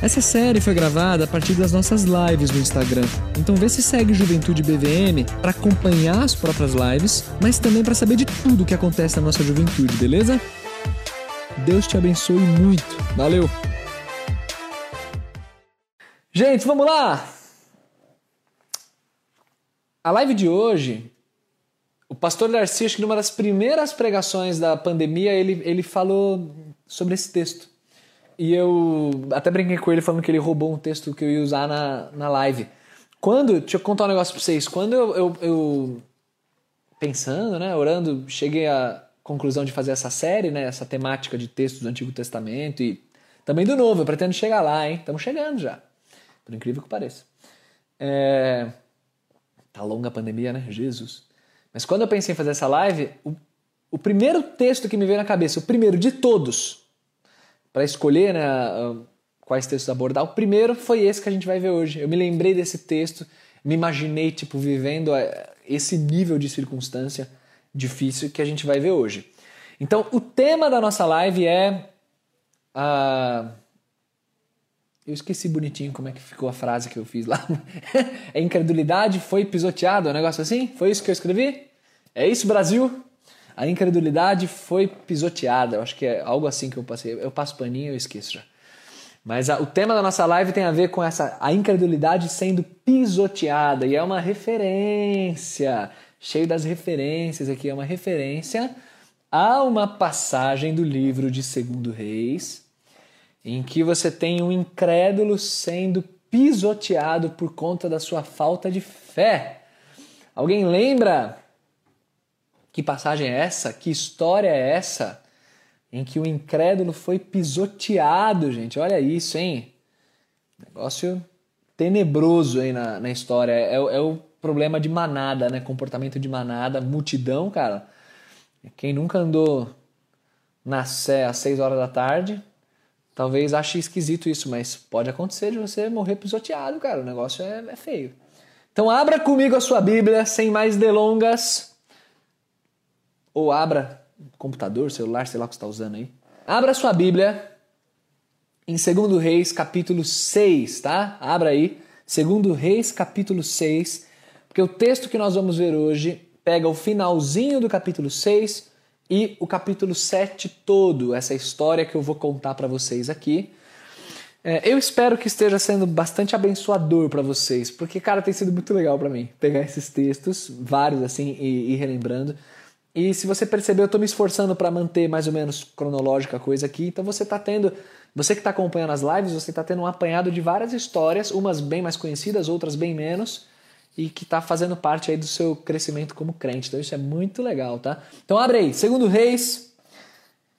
Essa série foi gravada a partir das nossas lives no Instagram. Então vê se segue Juventude BVM para acompanhar as próprias lives, mas também para saber de tudo que acontece na nossa juventude, beleza? Deus te abençoe muito. Valeu. Gente, vamos lá. A live de hoje, o pastor Darcy, acho que numa das primeiras pregações da pandemia, ele, ele falou sobre esse texto. E eu até brinquei com ele falando que ele roubou um texto que eu ia usar na, na live. Quando, deixa eu contar um negócio pra vocês. Quando eu, eu, eu pensando, né, orando, cheguei à conclusão de fazer essa série, né, essa temática de textos do Antigo Testamento e também do Novo. Eu pretendo chegar lá, hein? Estamos chegando já. Por incrível que pareça. É... Tá longa a pandemia, né? Jesus. Mas quando eu pensei em fazer essa live, o, o primeiro texto que me veio na cabeça, o primeiro de todos, para escolher né, quais textos abordar. O primeiro foi esse que a gente vai ver hoje. Eu me lembrei desse texto, me imaginei tipo vivendo é, esse nível de circunstância difícil que a gente vai ver hoje. Então, o tema da nossa live é a eu esqueci bonitinho como é que ficou a frase que eu fiz lá. a incredulidade foi pisoteada, um negócio assim? Foi isso que eu escrevi? É isso, Brasil? A incredulidade foi pisoteada. Eu acho que é algo assim que eu passei. Eu passo paninho e esqueço já. Mas a, o tema da nossa live tem a ver com essa a incredulidade sendo pisoteada e é uma referência, cheio das referências aqui, é uma referência a uma passagem do livro de Segundo Reis, em que você tem um incrédulo sendo pisoteado por conta da sua falta de fé. Alguém lembra que passagem é essa? Que história é essa? Em que o incrédulo foi pisoteado, gente. Olha isso, hein? Negócio tenebroso aí na, na história. É, é o problema de manada, né? Comportamento de manada, multidão, cara. Quem nunca andou na Sé às 6 horas da tarde, talvez ache esquisito isso, mas pode acontecer de você morrer pisoteado, cara. O negócio é, é feio. Então abra comigo a sua Bíblia, sem mais delongas ou abra computador, celular, sei lá o que você está usando aí. Abra sua Bíblia em 2 Reis, capítulo 6, tá? Abra aí, 2 Reis, capítulo 6, porque o texto que nós vamos ver hoje pega o finalzinho do capítulo 6 e o capítulo 7 todo, essa história que eu vou contar para vocês aqui. É, eu espero que esteja sendo bastante abençoador para vocês, porque, cara, tem sido muito legal para mim pegar esses textos, vários assim, e ir relembrando. E se você perceber, eu estou me esforçando para manter mais ou menos cronológica a coisa aqui. Então você está tendo, você que está acompanhando as lives, você está tendo um apanhado de várias histórias, umas bem mais conhecidas, outras bem menos, e que está fazendo parte aí do seu crescimento como crente. Então isso é muito legal, tá? Então abre aí, segundo Reis,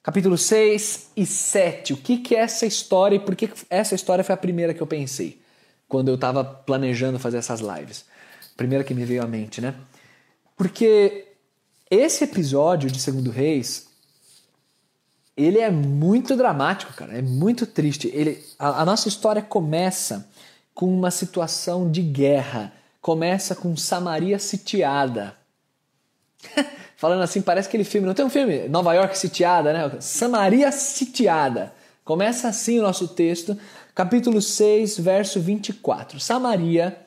capítulo 6 e 7. O que, que é essa história e por que essa história foi a primeira que eu pensei quando eu estava planejando fazer essas lives? Primeira que me veio à mente, né? Porque esse episódio de Segundo Reis, ele é muito dramático, cara. É muito triste. Ele, a, a nossa história começa com uma situação de guerra. Começa com Samaria sitiada. Falando assim, parece aquele filme. Não tem um filme? Nova York sitiada, né? Samaria sitiada. Começa assim o nosso texto, capítulo 6, verso 24. Samaria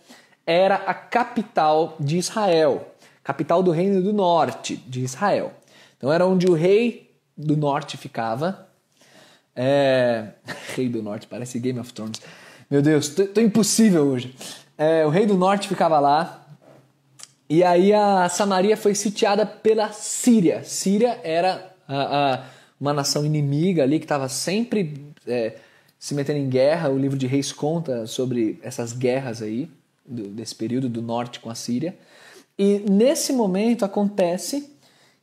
era a capital de Israel capital do reino do norte de Israel. Então era onde o rei do norte ficava. É... Rei do norte, parece Game of Thrones. Meu Deus, tô, tô impossível hoje. É, o rei do norte ficava lá. E aí a Samaria foi sitiada pela Síria. Síria era a, a, uma nação inimiga ali que estava sempre é, se metendo em guerra. O livro de Reis conta sobre essas guerras aí, do, desse período do norte com a Síria. E nesse momento acontece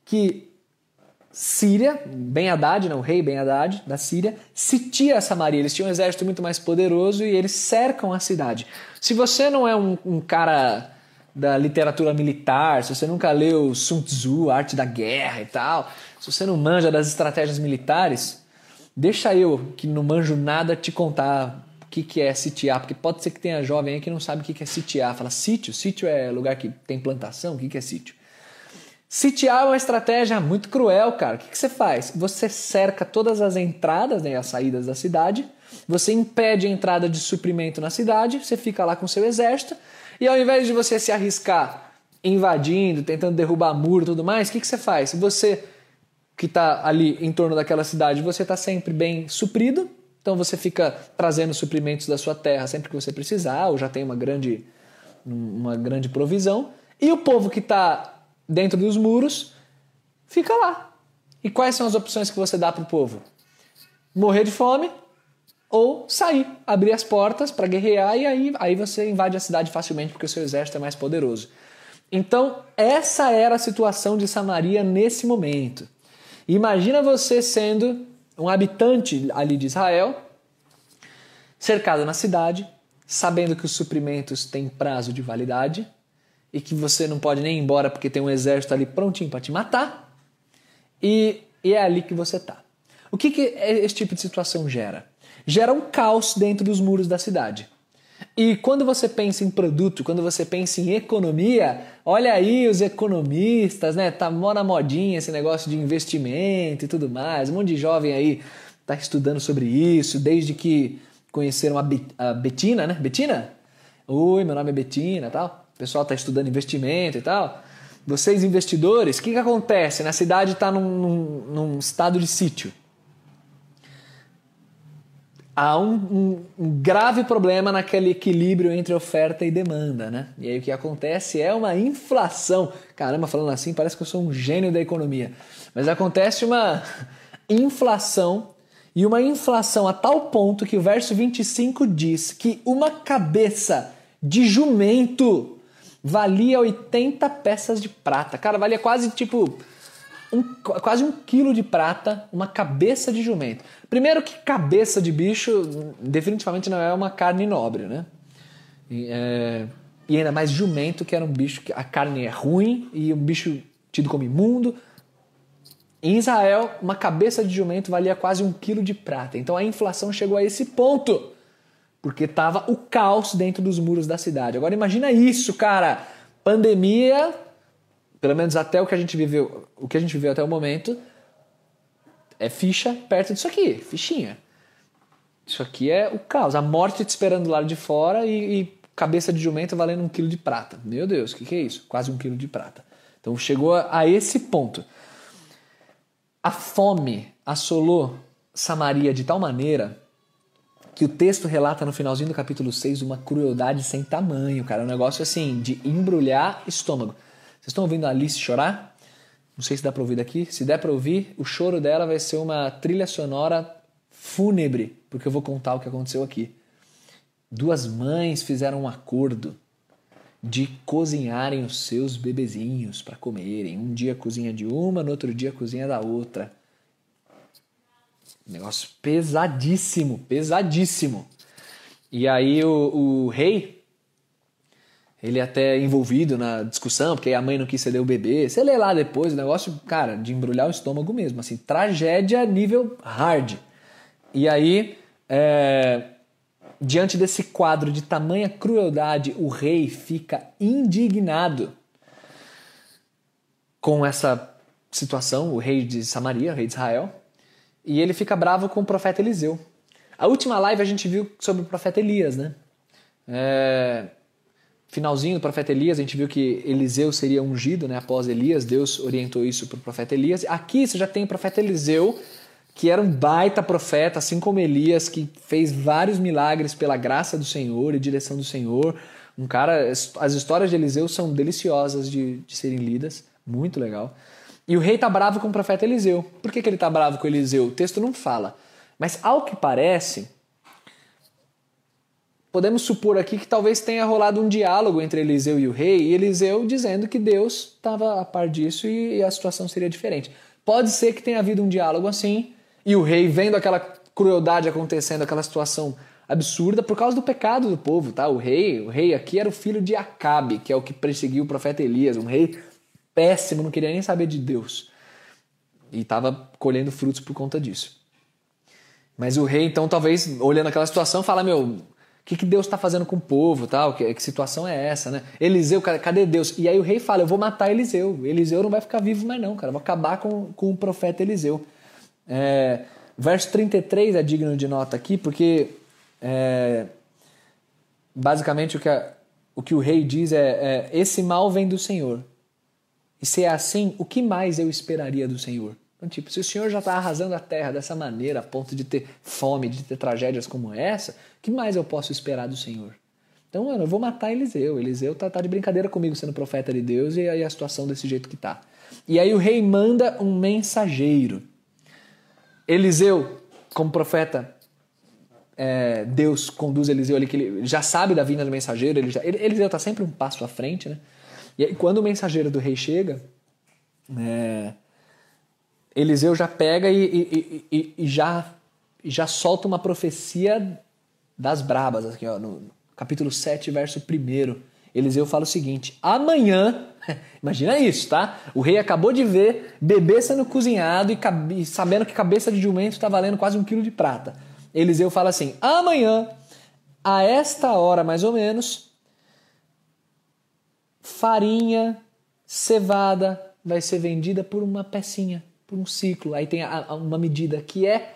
que Síria, Ben Haddad, não, né, o rei Ben Haddad da Síria, sitia Samaria. Eles tinham um exército muito mais poderoso e eles cercam a cidade. Se você não é um, um cara da literatura militar, se você nunca leu Sun Tzu, Arte da Guerra e tal, se você não manja das estratégias militares, deixa eu, que não manjo nada, te contar que, que é sitiar, porque pode ser que tenha jovem aí que não sabe o que, que é sitiar. Fala, sítio? Sítio é lugar que tem plantação? O que, que é sítio? Sitiar é uma estratégia muito cruel, cara. O que, que você faz? Você cerca todas as entradas né, as saídas da cidade, você impede a entrada de suprimento na cidade, você fica lá com seu exército, e ao invés de você se arriscar invadindo, tentando derrubar muro e tudo mais, o que, que você faz? Você que está ali em torno daquela cidade, você está sempre bem suprido, então você fica trazendo suprimentos da sua terra sempre que você precisar, ou já tem uma grande, uma grande provisão. E o povo que está dentro dos muros fica lá. E quais são as opções que você dá para o povo? Morrer de fome ou sair, abrir as portas para guerrear e aí, aí você invade a cidade facilmente porque o seu exército é mais poderoso. Então, essa era a situação de Samaria nesse momento. Imagina você sendo um habitante ali de Israel, cercado na cidade, sabendo que os suprimentos têm prazo de validade e que você não pode nem ir embora porque tem um exército ali prontinho para te matar, e, e, é ali que você está. O que, que esse tipo de situação gera? Gera um caos dentro dos muros da cidade. E quando você pensa em produto, quando você pensa em economia, olha aí os economistas, né? Tá mó na modinha esse negócio de investimento e tudo mais. Um monte de jovem aí tá estudando sobre isso, desde que conheceram a, Be a Betina, né? Betina? Oi, meu nome é Betina tal. O pessoal tá estudando investimento e tal. Vocês investidores, o que, que acontece? Na cidade está num, num, num estado de sítio há um, um, um, grave problema naquele equilíbrio entre oferta e demanda, né? E aí o que acontece é uma inflação. Caramba, falando assim, parece que eu sou um gênio da economia. Mas acontece uma inflação e uma inflação a tal ponto que o verso 25 diz que uma cabeça de jumento valia 80 peças de prata. Cara, valia quase tipo um, quase um quilo de prata, uma cabeça de jumento. Primeiro que cabeça de bicho definitivamente não é uma carne nobre, né? E, é, e ainda mais jumento, que era um bicho que a carne é ruim e um bicho tido como imundo. Em Israel, uma cabeça de jumento valia quase um quilo de prata. Então a inflação chegou a esse ponto, porque estava o caos dentro dos muros da cidade. Agora imagina isso, cara! Pandemia pelo menos até o que a gente viveu, o que a gente viveu até o momento, é ficha perto disso aqui, fichinha. Isso aqui é o caos, a morte te esperando lá de fora e, e cabeça de jumento valendo um quilo de prata. Meu Deus, o que, que é isso? Quase um quilo de prata. Então chegou a, a esse ponto. A fome assolou Samaria de tal maneira que o texto relata no finalzinho do capítulo 6 uma crueldade sem tamanho, cara. Um negócio assim de embrulhar estômago. Vocês estão ouvindo a Alice chorar? Não sei se dá para ouvir daqui. Se der para ouvir, o choro dela vai ser uma trilha sonora fúnebre, porque eu vou contar o que aconteceu aqui. Duas mães fizeram um acordo de cozinharem os seus bebezinhos para comerem. Um dia cozinha de uma, no outro dia cozinha da outra. Negócio pesadíssimo, pesadíssimo. E aí o, o rei ele até envolvido na discussão, porque a mãe não quis ceder o bebê. Você lê lá depois, o negócio, cara, de embrulhar o estômago mesmo, assim, tragédia nível hard. E aí, é, diante desse quadro de tamanha crueldade, o rei fica indignado com essa situação, o rei de Samaria, o rei de Israel, e ele fica bravo com o profeta Eliseu. A última live a gente viu sobre o profeta Elias, né? É, finalzinho do profeta Elias, a gente viu que Eliseu seria ungido né, após Elias, Deus orientou isso para o profeta Elias. Aqui você já tem o profeta Eliseu, que era um baita profeta, assim como Elias, que fez vários milagres pela graça do Senhor e direção do Senhor. Um cara, as histórias de Eliseu são deliciosas de, de serem lidas, muito legal. E o rei está bravo com o profeta Eliseu. Por que, que ele está bravo com Eliseu? O texto não fala. Mas ao que parece, podemos supor aqui que talvez tenha rolado um diálogo entre Eliseu e o rei, e Eliseu dizendo que Deus estava a par disso e a situação seria diferente. Pode ser que tenha havido um diálogo assim, e o rei, vendo aquela crueldade acontecendo, aquela situação absurda por causa do pecado do povo, tá? O rei, o rei aqui era o filho de Acabe, que é o que perseguiu o profeta Elias, um rei péssimo, não queria nem saber de Deus. E estava colhendo frutos por conta disso. Mas o rei, então, talvez, olhando aquela situação, fala: Meu, que, que Deus está fazendo com o povo? Tal? Que, que situação é essa, né? Eliseu, cadê Deus? E aí o rei fala: Eu vou matar Eliseu. Eliseu não vai ficar vivo mais, não, cara. Vou acabar com, com o profeta Eliseu. É, verso 33 é digno de nota aqui, porque é, basicamente o que, a, o que o rei diz é, é: Esse mal vem do Senhor. E se é assim, o que mais eu esperaria do Senhor? Então, tipo, se o Senhor já está arrasando a terra dessa maneira, a ponto de ter fome, de ter tragédias como essa, que mais eu posso esperar do Senhor? Então, mano, eu vou matar Eliseu. Eliseu tá, tá de brincadeira comigo sendo profeta de Deus e aí a situação desse jeito que tá. E aí o rei manda um mensageiro. Eliseu, como profeta, é, Deus conduz Eliseu ali, que ele já sabe da vinda do mensageiro, ele já, Eliseu está sempre um passo à frente, né? E aí, quando o mensageiro do rei chega, é, Eliseu já pega e, e, e, e, já, já solta uma profecia das brabas, aqui, ó, no capítulo 7, verso 1. Eliseu fala o seguinte: amanhã, imagina isso, tá? O rei acabou de ver bebê sendo cozinhado e, sabendo que cabeça de jumento está valendo quase um quilo de prata. Eliseu fala assim: amanhã, a esta hora mais ou menos, farinha, cevada vai ser vendida por uma pecinha, por um ciclo. Aí tem a, a, uma medida que é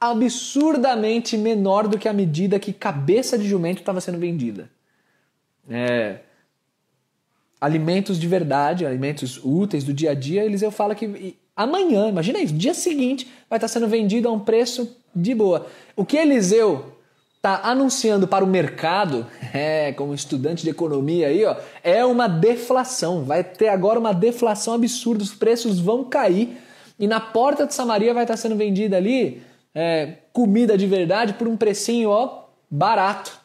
absurdamente menor do que a medida que cabeça de jumento estava sendo vendida. É, alimentos de verdade, alimentos úteis do dia a dia, Eliseu fala que amanhã, imagina isso, dia seguinte vai estar sendo vendido a um preço de boa. O que Eliseu está anunciando para o mercado, é, como estudante de economia aí, ó, é uma deflação. Vai ter agora uma deflação absurda, os preços vão cair e na porta de Samaria vai estar sendo vendida ali é, comida de verdade por um precinho ó, barato.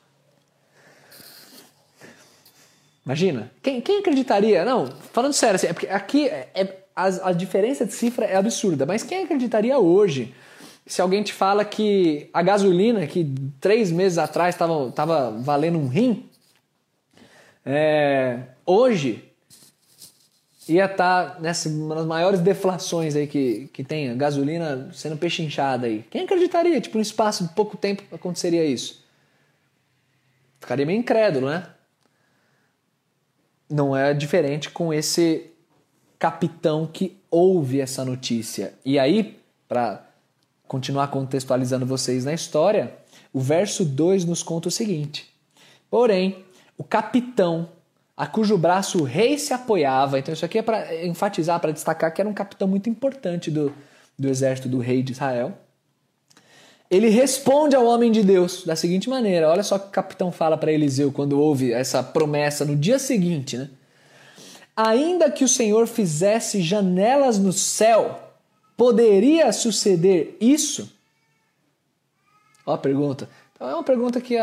Imagina, quem, quem acreditaria? Não, falando sério, assim, é porque aqui é, é, a, a diferença de cifra é absurda, mas quem acreditaria hoje se alguém te fala que a gasolina, que três meses atrás estava valendo um rim, é, hoje ia estar tá nessa uma das maiores deflações aí que, que tem, a gasolina sendo pechinchada aí. Quem acreditaria? Tipo, num espaço de pouco tempo aconteceria isso? Ficaria meio incrédulo, né? Não é diferente com esse capitão que ouve essa notícia. E aí, para continuar contextualizando vocês na história, o verso 2 nos conta o seguinte: Porém, o capitão a cujo braço o rei se apoiava, então isso aqui é para enfatizar, para destacar que era um capitão muito importante do, do exército do rei de Israel. Ele responde ao homem de Deus da seguinte maneira: olha só o que o capitão fala para Eliseu quando ouve essa promessa no dia seguinte, né? Ainda que o Senhor fizesse janelas no céu Poderia suceder isso? Ó a pergunta. Então é uma pergunta que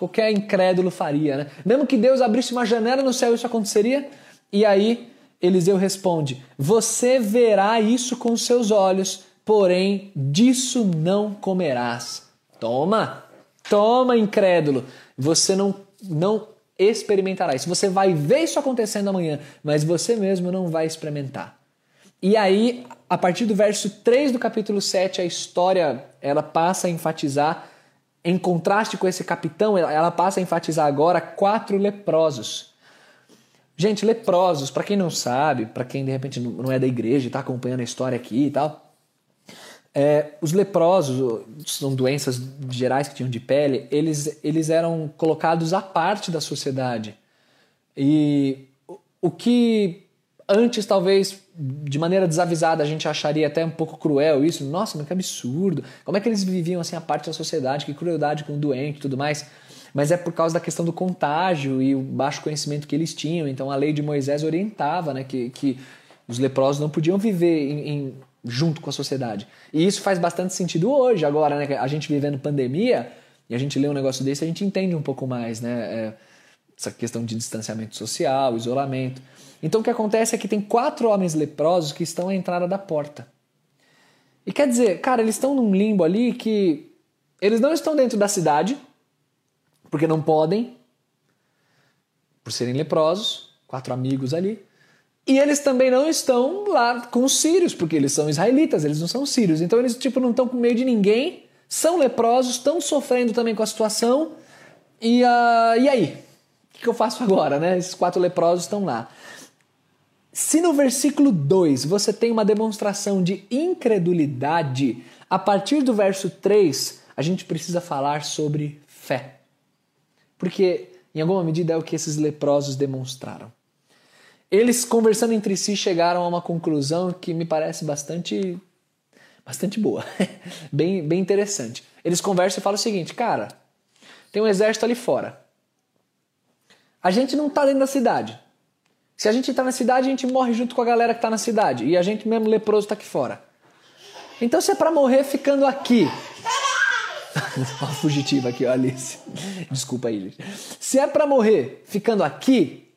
qualquer incrédulo faria, né? Mesmo que Deus abrisse uma janela no céu, isso aconteceria? E aí Eliseu responde: Você verá isso com seus olhos, porém disso não comerás. Toma, toma, incrédulo. Você não, não experimentará isso. Você vai ver isso acontecendo amanhã, mas você mesmo não vai experimentar. E aí, a partir do verso 3 do capítulo 7, a história ela passa a enfatizar, em contraste com esse capitão, ela passa a enfatizar agora quatro leprosos. Gente, leprosos, para quem não sabe, para quem de repente não é da igreja e está acompanhando a história aqui e tal, é, os leprosos, são doenças gerais que tinham de pele, eles, eles eram colocados à parte da sociedade. E o que antes talvez de maneira desavisada a gente acharia até um pouco cruel isso. Nossa, mas que absurdo. Como é que eles viviam assim a parte da sociedade? Que crueldade com o doente e tudo mais. Mas é por causa da questão do contágio e o baixo conhecimento que eles tinham. Então a lei de Moisés orientava né, que, que os leprosos não podiam viver em, em, junto com a sociedade. E isso faz bastante sentido hoje, agora, né? A gente vivendo pandemia e a gente lê um negócio desse, a gente entende um pouco mais, né? É, essa questão de distanciamento social, isolamento. Então o que acontece é que tem quatro homens leprosos que estão à entrada da porta. E quer dizer, cara, eles estão num limbo ali que Eles não estão dentro da cidade, porque não podem, por serem leprosos, quatro amigos ali. E eles também não estão lá com os sírios, porque eles são israelitas, eles não são sírios. Então eles tipo não estão com medo de ninguém, são leprosos, estão sofrendo também com a situação. E, uh, e aí? Que eu faço agora, né? Esses quatro leprosos estão lá. Se no versículo 2 você tem uma demonstração de incredulidade, a partir do verso 3 a gente precisa falar sobre fé. Porque, em alguma medida, é o que esses leprosos demonstraram. Eles, conversando entre si, chegaram a uma conclusão que me parece bastante bastante boa, bem, bem interessante. Eles conversam e falam o seguinte, cara, tem um exército ali fora. A gente não está dentro da cidade. Se a gente está na cidade, a gente morre junto com a galera que está na cidade. E a gente mesmo leproso está aqui fora. Então se é para morrer ficando aqui. Uma fugitiva aqui, ó, Alice. Desculpa aí, gente. Se é para morrer ficando aqui,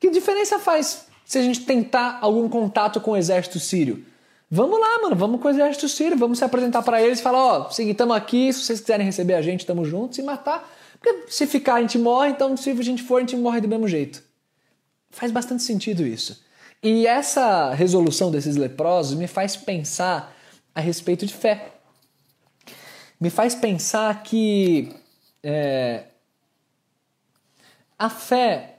que diferença faz se a gente tentar algum contato com o exército sírio? Vamos lá, mano, vamos com o exército sírio, vamos se apresentar para eles falar, ó, seguinte, aqui, se vocês quiserem receber a gente, estamos juntos e matar. Porque se ficar a gente morre, então se a gente for, a gente morre do mesmo jeito. Faz bastante sentido isso. E essa resolução desses leprosos me faz pensar a respeito de fé. Me faz pensar que é, a fé.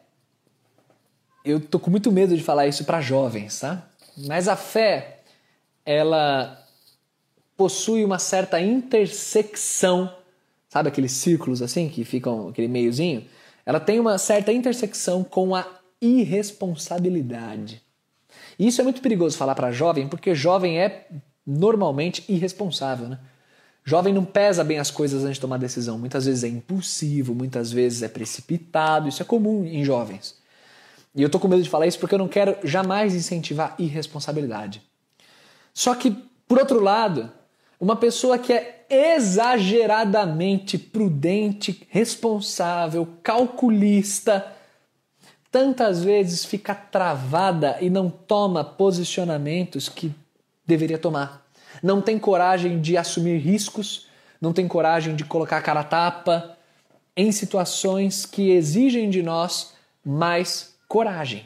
Eu tô com muito medo de falar isso para jovens, tá? Mas a fé, ela possui uma certa intersecção, sabe aqueles círculos assim que ficam aquele meiozinho? Ela tem uma certa intersecção com a irresponsabilidade. E isso é muito perigoso falar para jovem, porque jovem é normalmente irresponsável, né? Jovem não pesa bem as coisas antes de tomar decisão. Muitas vezes é impulsivo, muitas vezes é precipitado. Isso é comum em jovens. E eu tô com medo de falar isso porque eu não quero jamais incentivar irresponsabilidade. Só que, por outro lado, uma pessoa que é exageradamente prudente, responsável, calculista, tantas vezes fica travada e não toma posicionamentos que deveria tomar. Não tem coragem de assumir riscos, não tem coragem de colocar a cara a tapa em situações que exigem de nós mais coragem.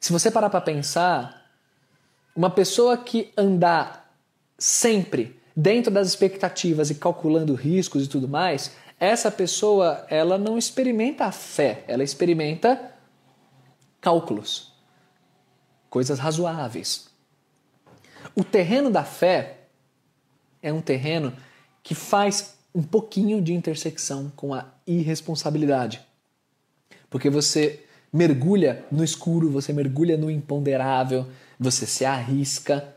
Se você parar para pensar, uma pessoa que andar sempre dentro das expectativas e calculando riscos e tudo mais, essa pessoa ela não experimenta a fé, ela experimenta cálculos, coisas razoáveis. O terreno da fé é um terreno que faz um pouquinho de intersecção com a irresponsabilidade. Porque você mergulha no escuro, você mergulha no imponderável, você se arrisca.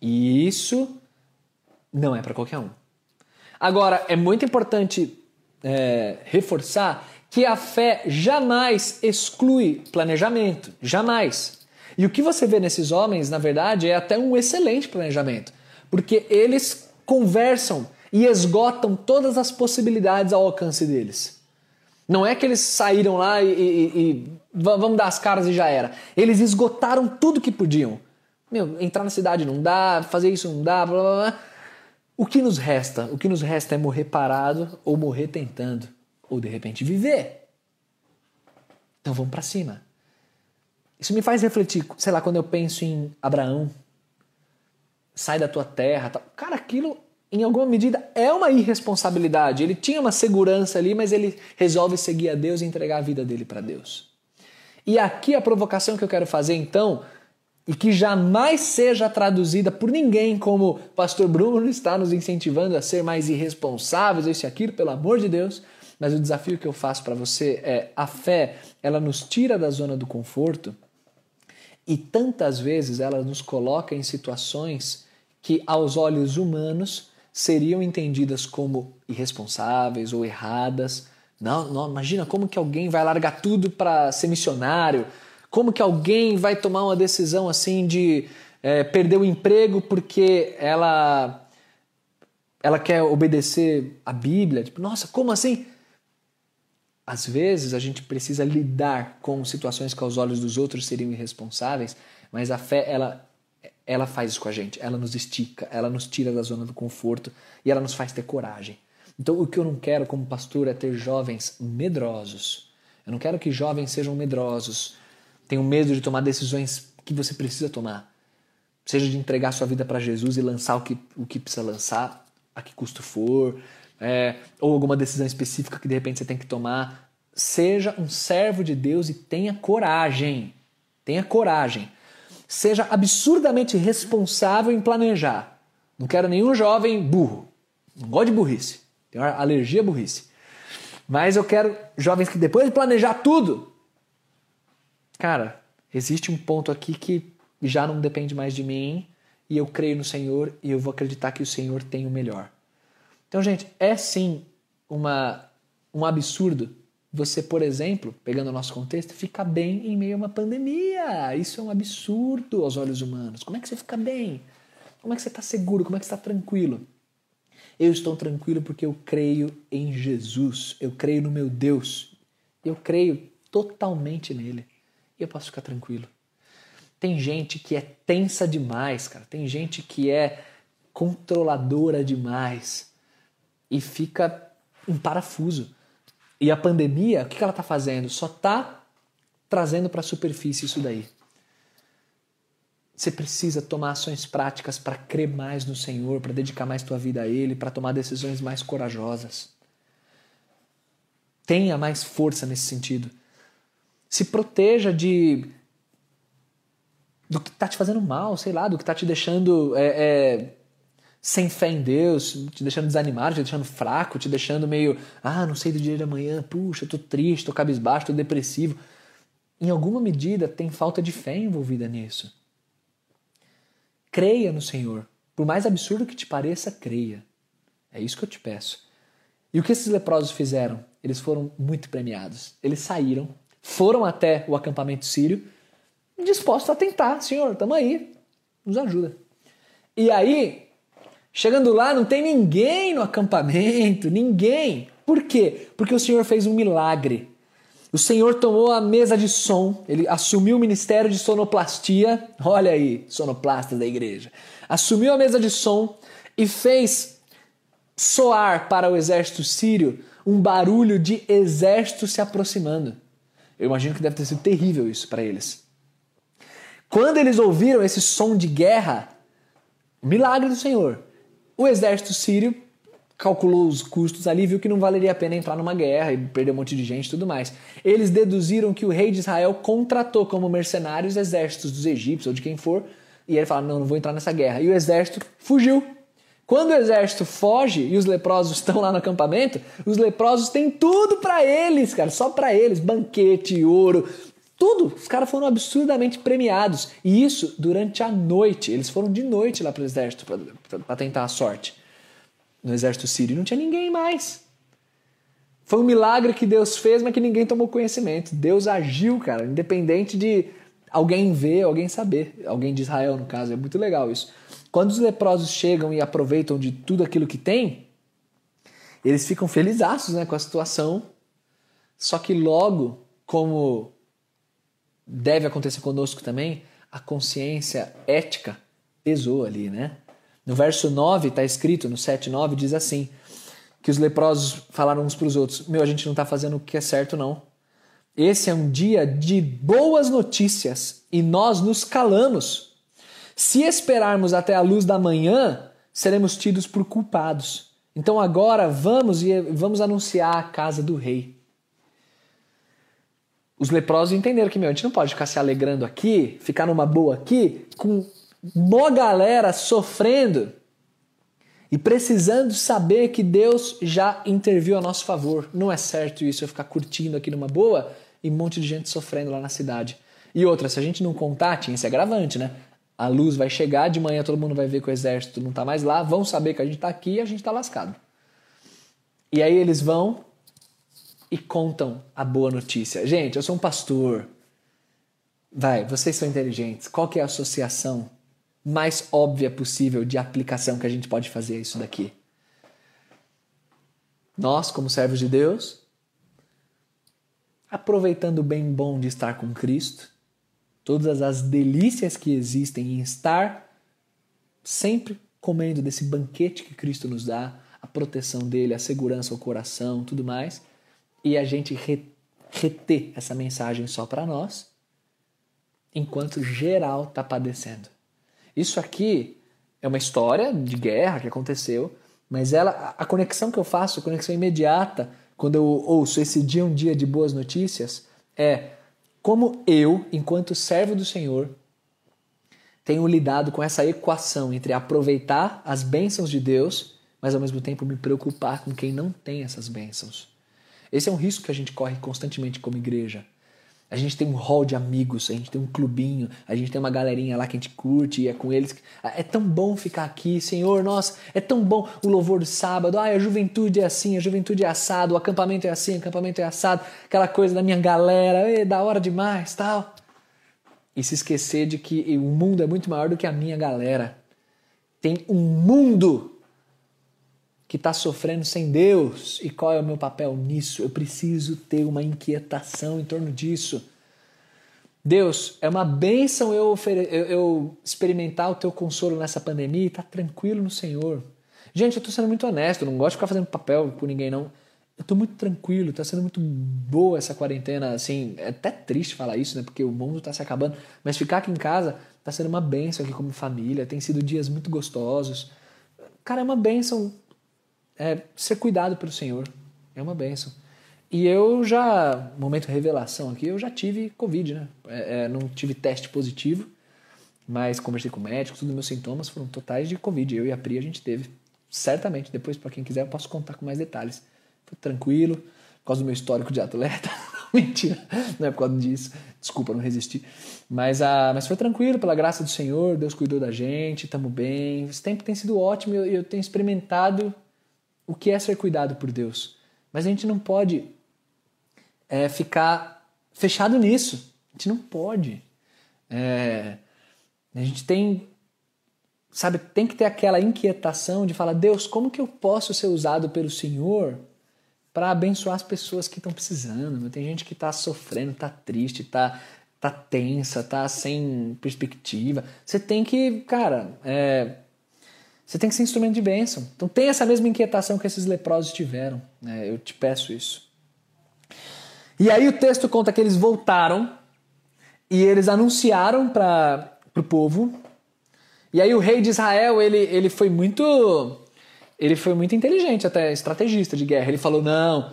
E isso não é para qualquer um. Agora, é muito importante é, reforçar que a fé jamais exclui planejamento, jamais. E o que você vê nesses homens, na verdade, é até um excelente planejamento, porque eles conversam e esgotam todas as possibilidades ao alcance deles. Não é que eles saíram lá e, e, e vamos dar as caras e já era. Eles esgotaram tudo que podiam. Meu, entrar na cidade não dá, fazer isso não dá, blá blá blá. O que nos resta? O que nos resta é morrer parado ou morrer tentando, ou de repente viver. Então vamos para cima. Isso me faz refletir, sei lá, quando eu penso em Abraão, sai da tua terra, tal. cara, aquilo em alguma medida é uma irresponsabilidade. Ele tinha uma segurança ali, mas ele resolve seguir a Deus e entregar a vida dele para Deus. E aqui a provocação que eu quero fazer então e que jamais seja traduzida por ninguém como Pastor Bruno está nos incentivando a ser mais irresponsáveis, isso e aquilo, pelo amor de Deus. Mas o desafio que eu faço para você é a fé, ela nos tira da zona do conforto e tantas vezes ela nos coloca em situações que aos olhos humanos seriam entendidas como irresponsáveis ou erradas. Não, não imagina como que alguém vai largar tudo para ser missionário, como que alguém vai tomar uma decisão assim de é, perder o emprego porque ela ela quer obedecer a Bíblia? Tipo, nossa, como assim? Às vezes a gente precisa lidar com situações que aos olhos dos outros seriam irresponsáveis, mas a fé ela ela faz isso com a gente. Ela nos estica, ela nos tira da zona do conforto e ela nos faz ter coragem. Então, o que eu não quero como pastor é ter jovens medrosos. Eu não quero que jovens sejam medrosos, tenham medo de tomar decisões que você precisa tomar. Seja de entregar sua vida para Jesus e lançar o que, o que precisa lançar, a que custo for, é, ou alguma decisão específica que de repente você tem que tomar. Seja um servo de Deus e tenha coragem. Tenha coragem. Seja absurdamente responsável em planejar. Não quero nenhum jovem burro. Não gosto de burrice. Tenho alergia à burrice. Mas eu quero jovens que depois de planejar tudo, cara, existe um ponto aqui que já não depende mais de mim e eu creio no Senhor e eu vou acreditar que o Senhor tem o melhor. Então, gente, é sim uma, um absurdo você, por exemplo, pegando o nosso contexto, ficar bem em meio a uma pandemia. Isso é um absurdo aos olhos humanos. Como é que você fica bem? Como é que você está seguro? Como é que você está tranquilo? Eu estou tranquilo porque eu creio em Jesus. Eu creio no meu Deus. Eu creio totalmente nele. E eu posso ficar tranquilo. Tem gente que é tensa demais, cara. Tem gente que é controladora demais e fica em parafuso. E a pandemia, o que ela está fazendo? Só está trazendo para a superfície isso daí. Você precisa tomar ações práticas para crer mais no Senhor, para dedicar mais tua vida a Ele, para tomar decisões mais corajosas. Tenha mais força nesse sentido. Se proteja de do que está te fazendo mal, sei lá, do que está te deixando é, é, sem fé em Deus, te deixando desanimado, te deixando fraco, te deixando meio, ah, não sei do dia de amanhã, puxa, tô triste, tô cabisbaixo, tô depressivo. Em alguma medida tem falta de fé envolvida nisso. Creia no Senhor. Por mais absurdo que te pareça, creia. É isso que eu te peço. E o que esses leprosos fizeram? Eles foram muito premiados. Eles saíram, foram até o acampamento sírio, dispostos a tentar. Senhor, estamos aí, nos ajuda. E aí, chegando lá, não tem ninguém no acampamento, ninguém. Por quê? Porque o Senhor fez um milagre. O Senhor tomou a mesa de som, ele assumiu o ministério de sonoplastia. Olha aí, sonoplastas da igreja. Assumiu a mesa de som e fez soar para o exército sírio um barulho de exército se aproximando. Eu imagino que deve ter sido terrível isso para eles. Quando eles ouviram esse som de guerra, milagre do Senhor, o exército sírio calculou os custos ali, viu que não valeria a pena entrar numa guerra e perder um monte de gente e tudo mais. Eles deduziram que o rei de Israel contratou como mercenários exércitos dos egípcios ou de quem for, e ele fala: não, não vou entrar nessa guerra. E o exército fugiu. Quando o exército foge e os leprosos estão lá no acampamento, os leprosos têm tudo para eles, cara, só para eles, banquete, ouro, tudo. Os caras foram absurdamente premiados. E isso durante a noite. Eles foram de noite lá para o exército para tentar a sorte no exército sírio. Não tinha ninguém mais. Foi um milagre que Deus fez, mas que ninguém tomou conhecimento. Deus agiu, cara, independente de alguém ver, alguém saber. Alguém de Israel, no caso. É muito legal isso. Quando os leprosos chegam e aproveitam de tudo aquilo que tem, eles ficam felizaços né, com a situação. Só que logo, como deve acontecer conosco também, a consciência ética pesou ali, né? No verso 9 está escrito, no 7, 9, diz assim: que os leprosos falaram uns para os outros: Meu, a gente não está fazendo o que é certo, não. Esse é um dia de boas notícias e nós nos calamos. Se esperarmos até a luz da manhã, seremos tidos por culpados. Então agora vamos e vamos anunciar a casa do rei. Os leprosos entenderam que meu, a gente não pode ficar se alegrando aqui, ficar numa boa aqui, com uma galera sofrendo e precisando saber que Deus já interviu a nosso favor. Não é certo isso, eu ficar curtindo aqui numa boa e um monte de gente sofrendo lá na cidade. E outra, se a gente não contar, tinha esse agravante, né? a luz vai chegar, de manhã todo mundo vai ver que o exército não está mais lá, vão saber que a gente está aqui e a gente está lascado. E aí eles vão e contam a boa notícia. Gente, eu sou um pastor. Vai, vocês são inteligentes. Qual que é a associação mais óbvia possível de aplicação que a gente pode fazer a isso daqui? Nós, como servos de Deus, aproveitando o bem bom de estar com Cristo, todas as delícias que existem em estar sempre comendo desse banquete que Cristo nos dá, a proteção dele, a segurança ao coração, tudo mais, e a gente reter essa mensagem só para nós, enquanto geral está padecendo. Isso aqui é uma história de guerra que aconteceu, mas ela, a conexão que eu faço, a conexão imediata, quando eu ouço esse dia um dia de boas notícias, é como eu, enquanto servo do Senhor, tenho lidado com essa equação entre aproveitar as bênçãos de Deus, mas ao mesmo tempo me preocupar com quem não tem essas bênçãos. Esse é um risco que a gente corre constantemente como igreja. A gente tem um hall de amigos, a gente tem um clubinho, a gente tem uma galerinha lá que a gente curte e é com eles. É tão bom ficar aqui, Senhor, nossa, é tão bom o louvor do sábado. Ah, a juventude é assim, a juventude é assado, o acampamento é assim, o acampamento é assado, aquela coisa da minha galera, é da hora demais, tal. E se esquecer de que o mundo é muito maior do que a minha galera. Tem um mundo que está sofrendo sem Deus. E qual é o meu papel nisso? Eu preciso ter uma inquietação em torno disso. Deus, é uma bênção eu, eu, eu experimentar o teu consolo nessa pandemia e estar tá tranquilo no Senhor. Gente, eu estou sendo muito honesto, não gosto de ficar fazendo papel com ninguém, não. Eu estou muito tranquilo, está sendo muito boa essa quarentena, assim, é até triste falar isso, né, porque o mundo está se acabando, mas ficar aqui em casa está sendo uma bênção aqui como família, tem sido dias muito gostosos. Cara, é uma bênção é, ser cuidado pelo Senhor. É uma bênção. E eu já, momento revelação aqui, eu já tive Covid, né? É, é, não tive teste positivo, mas conversei com o médico, todos os meus sintomas foram totais de Covid. Eu e a Pri a gente teve. Certamente, depois, para quem quiser, eu posso contar com mais detalhes. Foi tranquilo, por causa do meu histórico de atleta. Mentira, não é por causa disso. Desculpa, não resisti. Mas, ah, mas foi tranquilo, pela graça do Senhor, Deus cuidou da gente, estamos bem. Esse tempo tem sido ótimo eu, eu tenho experimentado o que é ser cuidado por Deus. Mas a gente não pode é, ficar fechado nisso. A gente não pode. É, a gente tem, sabe, tem que ter aquela inquietação de falar: Deus, como que eu posso ser usado pelo Senhor para abençoar as pessoas que estão precisando? Tem gente que está sofrendo, está triste, está tá tensa, tá sem perspectiva. Você tem que, cara, é, você tem que ser instrumento de bênção. Então tem essa mesma inquietação que esses leprosos tiveram. Né? Eu te peço isso. E aí o texto conta que eles voltaram e eles anunciaram para o povo. E aí o rei de Israel ele, ele foi muito ele foi muito inteligente, até estrategista de guerra. Ele falou: não,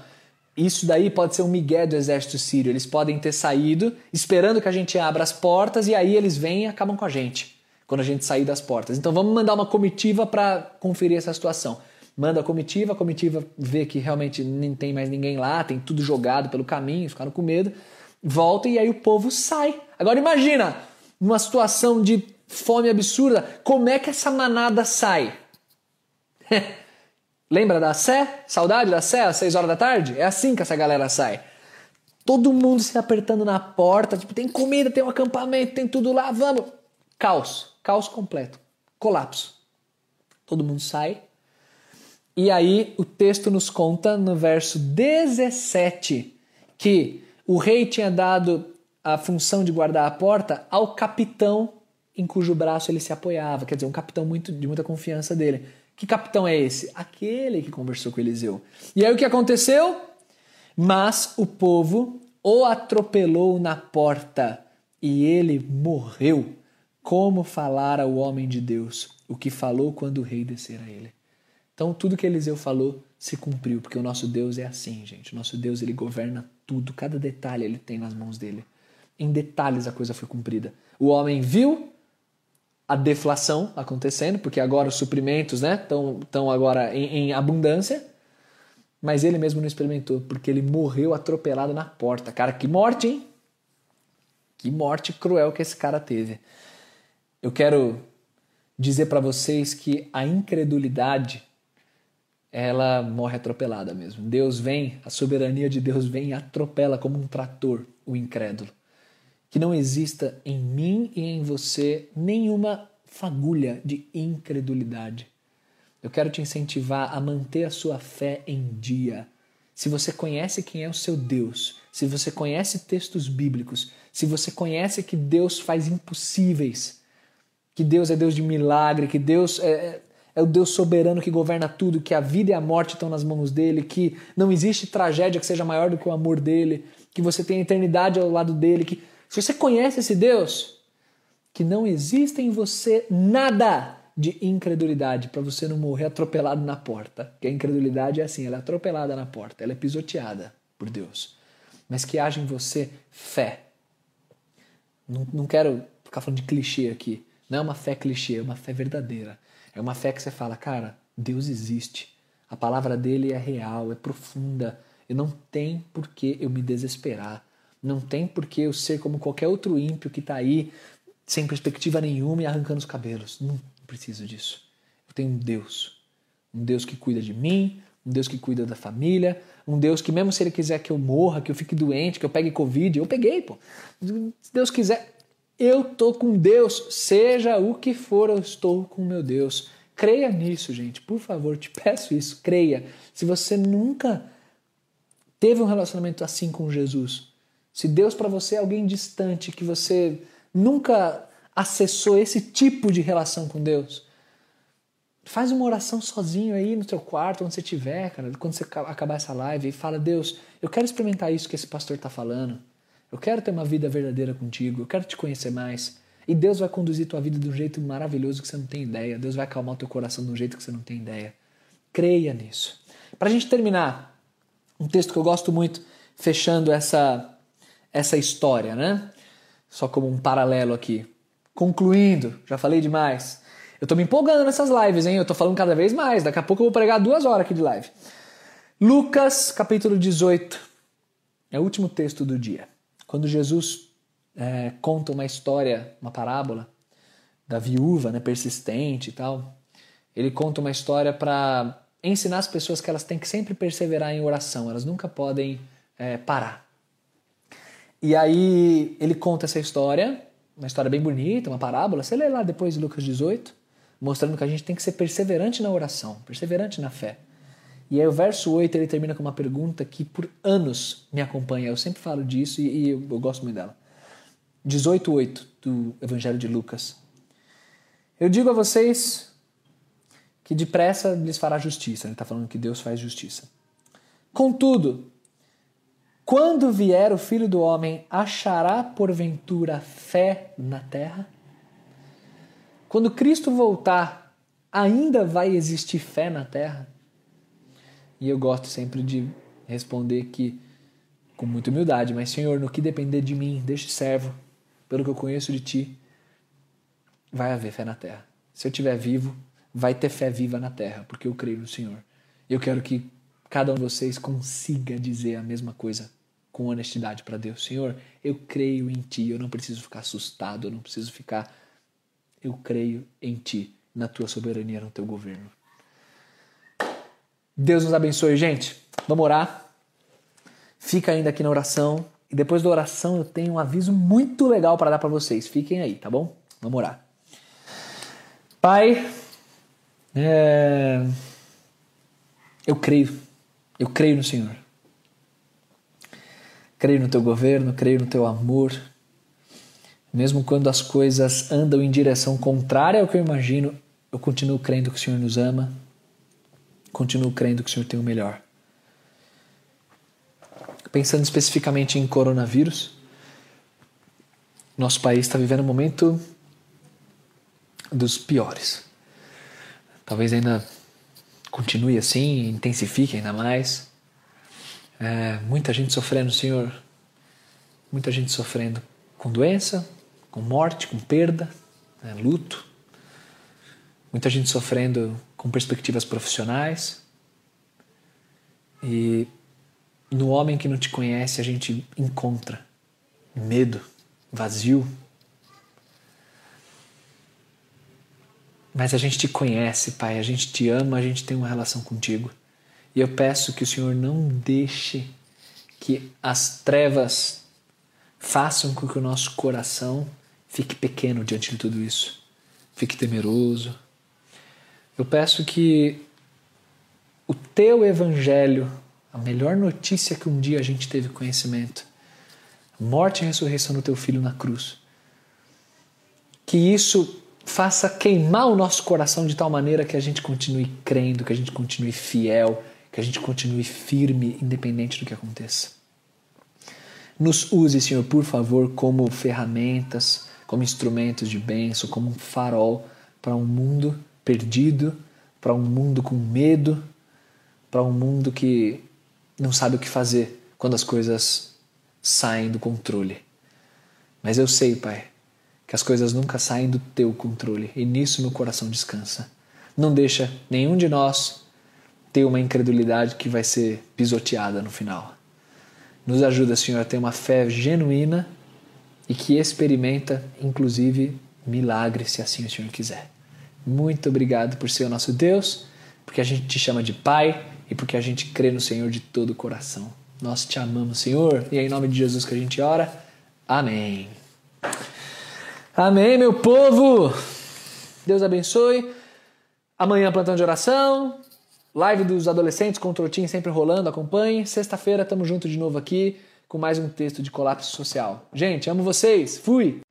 isso daí pode ser um migué do exército sírio. Eles podem ter saído esperando que a gente abra as portas e aí eles vêm e acabam com a gente quando a gente sair das portas. Então vamos mandar uma comitiva para conferir essa situação. Manda a comitiva, a comitiva vê que realmente nem tem mais ninguém lá, tem tudo jogado pelo caminho, ficaram com medo, volta e aí o povo sai. Agora imagina, numa situação de fome absurda, como é que essa manada sai? Lembra da Sé? Saudade da Sé às 6 horas da tarde? É assim que essa galera sai. Todo mundo se apertando na porta, tipo, tem comida, tem um acampamento, tem tudo lá, vamos. Caos. Caos completo. Colapso. Todo mundo sai. E aí o texto nos conta no verso 17 que o rei tinha dado a função de guardar a porta ao capitão em cujo braço ele se apoiava, quer dizer, um capitão muito, de muita confiança dele. Que capitão é esse? Aquele que conversou com Eliseu. E aí o que aconteceu? Mas o povo o atropelou na porta e ele morreu como falara o homem de Deus, o que falou quando o rei descer a ele. Então tudo que Eliseu falou se cumpriu, porque o nosso Deus é assim, gente. O nosso Deus ele governa tudo, cada detalhe ele tem nas mãos dele. Em detalhes a coisa foi cumprida. O homem viu a deflação acontecendo, porque agora os suprimentos estão né, agora em, em abundância, mas ele mesmo não experimentou, porque ele morreu atropelado na porta. Cara, que morte, hein? Que morte cruel que esse cara teve. Eu quero dizer para vocês que a incredulidade ela morre atropelada mesmo. Deus vem, a soberania de Deus vem e atropela como um trator o incrédulo. Que não exista em mim e em você nenhuma fagulha de incredulidade. Eu quero te incentivar a manter a sua fé em dia. Se você conhece quem é o seu Deus, se você conhece textos bíblicos, se você conhece que Deus faz impossíveis, que Deus é Deus de milagre, que Deus é, é, é o Deus soberano que governa tudo, que a vida e a morte estão nas mãos dele, que não existe tragédia que seja maior do que o amor dele, que você tem a eternidade ao lado dele, que se você conhece esse Deus, que não existe em você nada de incredulidade para você não morrer atropelado na porta. Que a incredulidade é assim, ela é atropelada na porta, ela é pisoteada por Deus. Mas que haja em você fé. Não, não quero ficar falando de clichê aqui. Não é uma fé clichê, é uma fé verdadeira. É uma fé que você fala, cara, Deus existe. A palavra dele é real, é profunda. E não tem por que eu me desesperar. Não tem por que eu ser como qualquer outro ímpio que está aí, sem perspectiva nenhuma e arrancando os cabelos. Não preciso disso. Eu tenho um Deus. Um Deus que cuida de mim, um Deus que cuida da família, um Deus que, mesmo se Ele quiser que eu morra, que eu fique doente, que eu pegue Covid, eu peguei, pô. Se Deus quiser, eu tô com Deus, seja o que for, eu estou com meu Deus. Creia nisso, gente, por favor, te peço isso, creia. Se você nunca teve um relacionamento assim com Jesus, se Deus para você é alguém distante, que você nunca acessou esse tipo de relação com Deus, faz uma oração sozinho aí no teu quarto, onde você estiver, cara, quando você acabar essa live, e fala: Deus, eu quero experimentar isso que esse pastor está falando. Eu quero ter uma vida verdadeira contigo, eu quero te conhecer mais. E Deus vai conduzir tua vida de um jeito maravilhoso que você não tem ideia. Deus vai acalmar teu coração de um jeito que você não tem ideia. Creia nisso. Para a gente terminar, um texto que eu gosto muito, fechando essa, essa história, né? Só como um paralelo aqui. Concluindo, já falei demais. Eu tô me empolgando nessas lives, hein? Eu tô falando cada vez mais. Daqui a pouco eu vou pregar duas horas aqui de live. Lucas, capítulo 18. É o último texto do dia. Quando Jesus é, conta uma história, uma parábola da viúva, né, persistente e tal, ele conta uma história para ensinar as pessoas que elas têm que sempre perseverar em oração, elas nunca podem é, parar. E aí ele conta essa história, uma história bem bonita, uma parábola, você lê lá depois de Lucas 18, mostrando que a gente tem que ser perseverante na oração, perseverante na fé. E aí o verso 8 ele termina com uma pergunta que por anos me acompanha. Eu sempre falo disso e, e eu, eu, gosto muito dela. 18:8 do Evangelho de Lucas. Eu digo a vocês que depressa lhes fará justiça. Ele está falando que Deus faz justiça. Contudo, quando vier o Filho do Homem, achará porventura fé na terra? Quando Cristo voltar, ainda vai existir fé na terra? E eu gosto sempre de responder que, com muita humildade, mas Senhor, no que depender de mim, deste servo, pelo que eu conheço de Ti, vai haver fé na terra. Se eu estiver vivo, vai ter fé viva na terra, porque eu creio no Senhor. Eu quero que cada um de vocês consiga dizer a mesma coisa com honestidade para Deus. Senhor, eu creio em Ti, eu não preciso ficar assustado, eu não preciso ficar. Eu creio em Ti, na Tua soberania, no Teu governo. Deus nos abençoe, gente. Vamos orar. Fica ainda aqui na oração. E depois da oração eu tenho um aviso muito legal para dar para vocês. Fiquem aí, tá bom? Vamos orar. Pai, é... eu creio. Eu creio no Senhor. Creio no teu governo, creio no teu amor. Mesmo quando as coisas andam em direção contrária ao que eu imagino, eu continuo crendo que o Senhor nos ama continuo crendo que o Senhor tem o melhor. Pensando especificamente em coronavírus, nosso país está vivendo um momento dos piores. Talvez ainda continue assim, intensifique ainda mais. É, muita gente sofrendo, Senhor. Muita gente sofrendo com doença, com morte, com perda, né, luto. Muita gente sofrendo com perspectivas profissionais. E no homem que não te conhece, a gente encontra medo, vazio. Mas a gente te conhece, Pai, a gente te ama, a gente tem uma relação contigo. E eu peço que o Senhor não deixe que as trevas façam com que o nosso coração fique pequeno diante de tudo isso, fique temeroso, eu peço que o teu evangelho, a melhor notícia que um dia a gente teve conhecimento, morte e ressurreição do teu filho na cruz, que isso faça queimar o nosso coração de tal maneira que a gente continue crendo, que a gente continue fiel, que a gente continue firme, independente do que aconteça. Nos use, Senhor, por favor, como ferramentas, como instrumentos de bênção, como um farol para um mundo perdido, para um mundo com medo, para um mundo que não sabe o que fazer quando as coisas saem do controle. Mas eu sei, Pai, que as coisas nunca saem do teu controle e nisso meu coração descansa. Não deixa nenhum de nós ter uma incredulidade que vai ser pisoteada no final. Nos ajuda, Senhor, a ter uma fé genuína e que experimenta, inclusive, milagres, se assim o Senhor quiser. Muito obrigado por ser o nosso Deus, porque a gente te chama de Pai e porque a gente crê no Senhor de todo o coração. Nós te amamos, Senhor, e é em nome de Jesus que a gente ora. Amém. Amém, meu povo. Deus abençoe. Amanhã plantão de oração. Live dos adolescentes com o trotinho sempre rolando, acompanhe. Sexta-feira estamos juntos de novo aqui com mais um texto de colapso social. Gente, amo vocês. Fui.